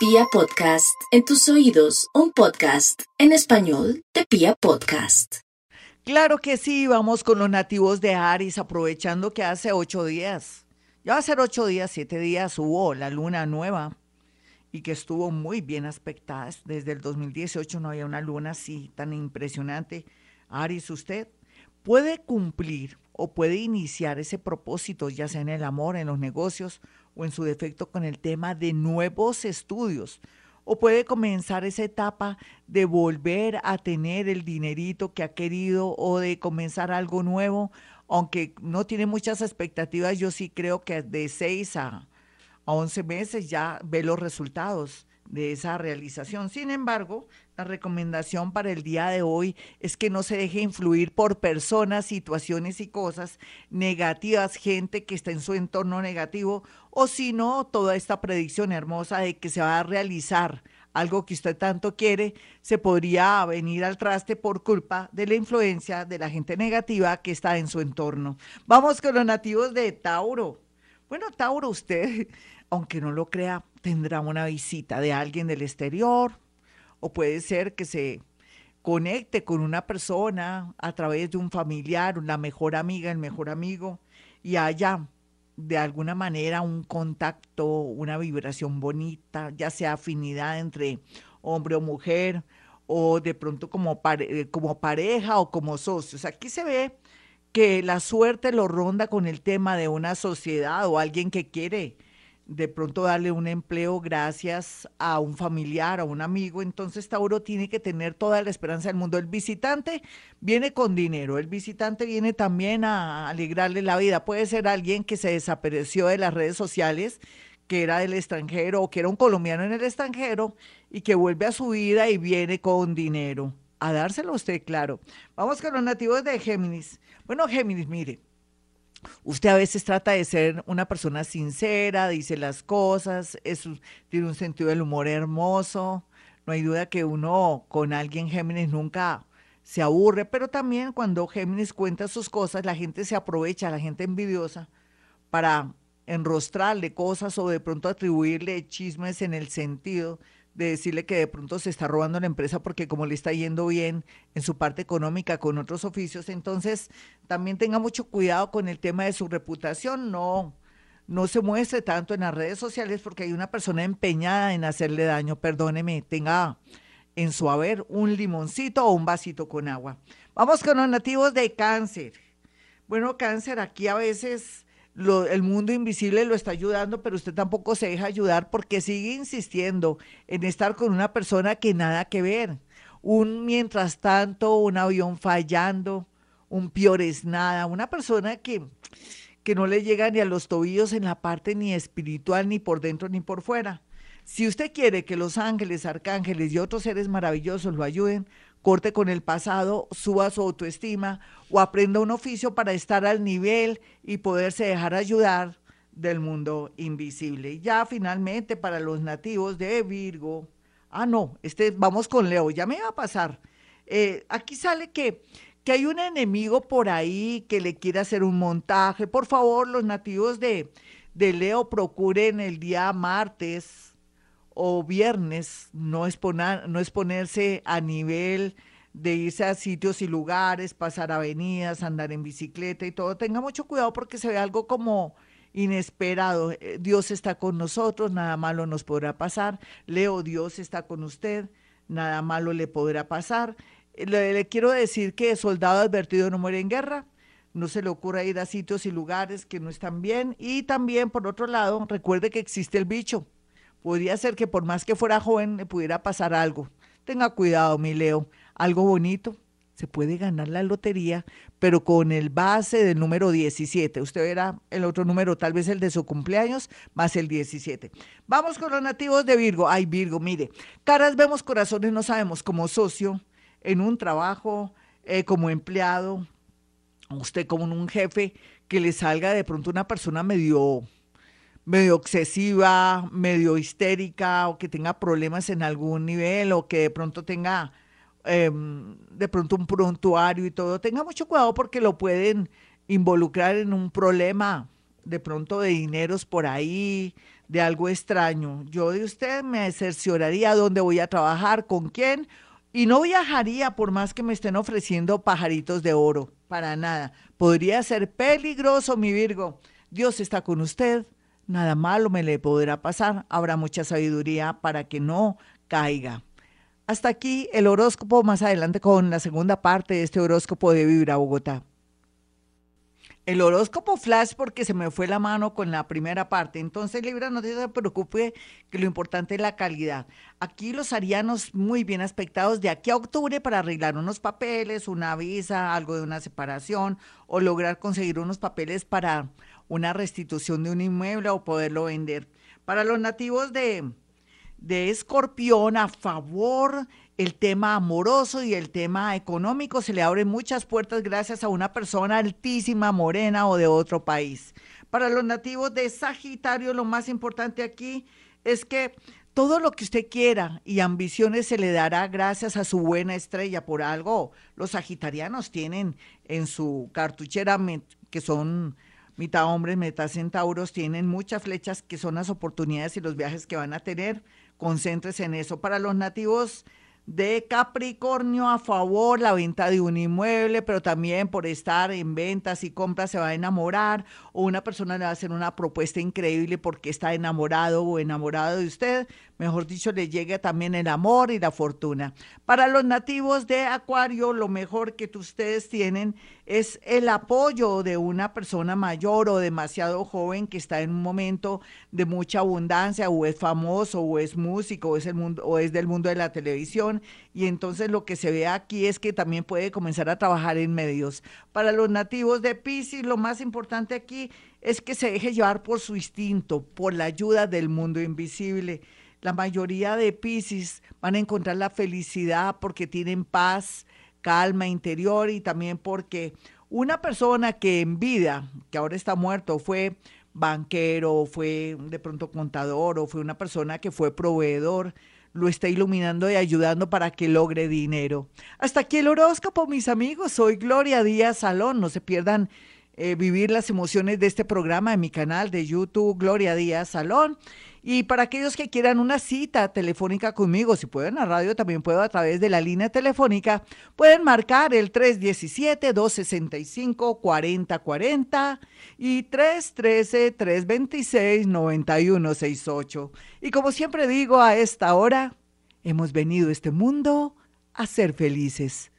Pia Podcast, en tus oídos, un podcast en español de Pia Podcast. Claro que sí, vamos con los nativos de Aries, aprovechando que hace ocho días, ya va a ser ocho días, siete días, hubo la luna nueva y que estuvo muy bien aspectada. Desde el 2018 no había una luna así tan impresionante. Aries, usted puede cumplir o puede iniciar ese propósito, ya sea en el amor, en los negocios o en su defecto con el tema de nuevos estudios. O puede comenzar esa etapa de volver a tener el dinerito que ha querido o de comenzar algo nuevo, aunque no tiene muchas expectativas, yo sí creo que de seis a, a 11 meses ya ve los resultados de esa realización. Sin embargo, la recomendación para el día de hoy es que no se deje influir por personas, situaciones y cosas negativas, gente que está en su entorno negativo, o si no, toda esta predicción hermosa de que se va a realizar algo que usted tanto quiere, se podría venir al traste por culpa de la influencia de la gente negativa que está en su entorno. Vamos con los nativos de Tauro. Bueno, Tauro, usted, aunque no lo crea, tendrá una visita de alguien del exterior o puede ser que se conecte con una persona a través de un familiar, una mejor amiga, el mejor amigo y haya de alguna manera un contacto, una vibración bonita, ya sea afinidad entre hombre o mujer o de pronto como, como pareja o como socios. Aquí se ve que la suerte lo ronda con el tema de una sociedad o alguien que quiere de pronto darle un empleo gracias a un familiar, a un amigo, entonces Tauro tiene que tener toda la esperanza del mundo. El visitante viene con dinero, el visitante viene también a alegrarle la vida. Puede ser alguien que se desapareció de las redes sociales, que era del extranjero o que era un colombiano en el extranjero y que vuelve a su vida y viene con dinero. A dárselo a usted, claro. Vamos con los nativos de Géminis. Bueno, Géminis, mire Usted a veces trata de ser una persona sincera, dice las cosas, tiene un sentido del humor hermoso. No hay duda que uno con alguien Géminis nunca se aburre, pero también cuando Géminis cuenta sus cosas, la gente se aprovecha, la gente envidiosa, para enrostrarle cosas o de pronto atribuirle chismes en el sentido de decirle que de pronto se está robando la empresa porque como le está yendo bien en su parte económica con otros oficios, entonces también tenga mucho cuidado con el tema de su reputación, no no se muestre tanto en las redes sociales porque hay una persona empeñada en hacerle daño, perdóneme, tenga en su haber un limoncito o un vasito con agua. Vamos con los nativos de cáncer. Bueno, cáncer, aquí a veces el mundo invisible lo está ayudando, pero usted tampoco se deja ayudar porque sigue insistiendo en estar con una persona que nada que ver. Un mientras tanto, un avión fallando, un peor es nada, una persona que, que no le llega ni a los tobillos en la parte ni espiritual, ni por dentro ni por fuera. Si usted quiere que los ángeles, arcángeles y otros seres maravillosos lo ayuden, corte con el pasado, suba su autoestima o aprenda un oficio para estar al nivel y poderse dejar ayudar del mundo invisible. Y ya finalmente para los nativos de Virgo, ah no, este, vamos con Leo, ya me va a pasar. Eh, aquí sale que, que hay un enemigo por ahí que le quiere hacer un montaje. Por favor, los nativos de, de Leo procuren el día martes o viernes no, exponer, no exponerse a nivel de irse a sitios y lugares, pasar avenidas, andar en bicicleta y todo. Tenga mucho cuidado porque se ve algo como inesperado. Eh, Dios está con nosotros, nada malo nos podrá pasar. Leo, Dios está con usted, nada malo le podrá pasar. Eh, le, le quiero decir que soldado advertido no muere en guerra. No se le ocurra ir a sitios y lugares que no están bien. Y también, por otro lado, recuerde que existe el bicho podría ser que por más que fuera joven le pudiera pasar algo. Tenga cuidado, mi Leo, algo bonito. Se puede ganar la lotería, pero con el base del número 17. Usted verá el otro número, tal vez el de su cumpleaños, más el 17. Vamos con los nativos de Virgo. Ay, Virgo, mire, caras vemos, corazones no sabemos, como socio, en un trabajo, eh, como empleado, usted como un jefe, que le salga de pronto una persona medio medio obsesiva, medio histérica o que tenga problemas en algún nivel o que de pronto tenga em, de pronto un prontuario y todo, tenga mucho cuidado porque lo pueden involucrar en un problema de pronto de dineros por ahí, de algo extraño. Yo de usted me cercioraría dónde voy a trabajar, con quién, y no viajaría por más que me estén ofreciendo pajaritos de oro, para nada. Podría ser peligroso, mi Virgo. Dios está con usted, nada malo me le podrá pasar. Habrá mucha sabiduría para que no caiga. Hasta aquí el horóscopo, más adelante con la segunda parte de este horóscopo de Vibra Bogotá. El horóscopo flash porque se me fue la mano con la primera parte. Entonces, Libra, no se preocupe que lo importante es la calidad. Aquí los arianos muy bien aspectados de aquí a octubre para arreglar unos papeles, una visa, algo de una separación o lograr conseguir unos papeles para una restitución de un inmueble o poderlo vender. Para los nativos de de escorpión a favor el tema amoroso y el tema económico. Se le abren muchas puertas gracias a una persona altísima, morena o de otro país. Para los nativos de Sagitario, lo más importante aquí es que todo lo que usted quiera y ambiciones se le dará gracias a su buena estrella. Por algo, los sagitarianos tienen en su cartuchera, que son mitad hombres, mitad centauros, tienen muchas flechas que son las oportunidades y los viajes que van a tener concéntrese en eso. Para los nativos de Capricornio a favor la venta de un inmueble, pero también por estar en ventas y compras se va a enamorar o una persona le va a hacer una propuesta increíble porque está enamorado o enamorado de usted, mejor dicho, le llegue también el amor y la fortuna. Para los nativos de Acuario, lo mejor que ustedes tienen es el apoyo de una persona mayor o demasiado joven que está en un momento de mucha abundancia o es famoso o es músico o es, el mundo, o es del mundo de la televisión y entonces lo que se ve aquí es que también puede comenzar a trabajar en medios. Para los nativos de Pisces, lo más importante aquí es que se deje llevar por su instinto, por la ayuda del mundo invisible la mayoría de Pisces van a encontrar la felicidad porque tienen paz, calma interior y también porque una persona que en vida, que ahora está muerto, fue banquero, fue de pronto contador o fue una persona que fue proveedor, lo está iluminando y ayudando para que logre dinero. Hasta aquí el horóscopo, mis amigos. Soy Gloria Díaz Salón. No se pierdan eh, vivir las emociones de este programa en mi canal de YouTube, Gloria Díaz Salón. Y para aquellos que quieran una cita telefónica conmigo, si pueden a radio, también puedo a través de la línea telefónica, pueden marcar el 317-265-4040 y 313-326-9168. Y como siempre digo a esta hora, hemos venido a este mundo a ser felices.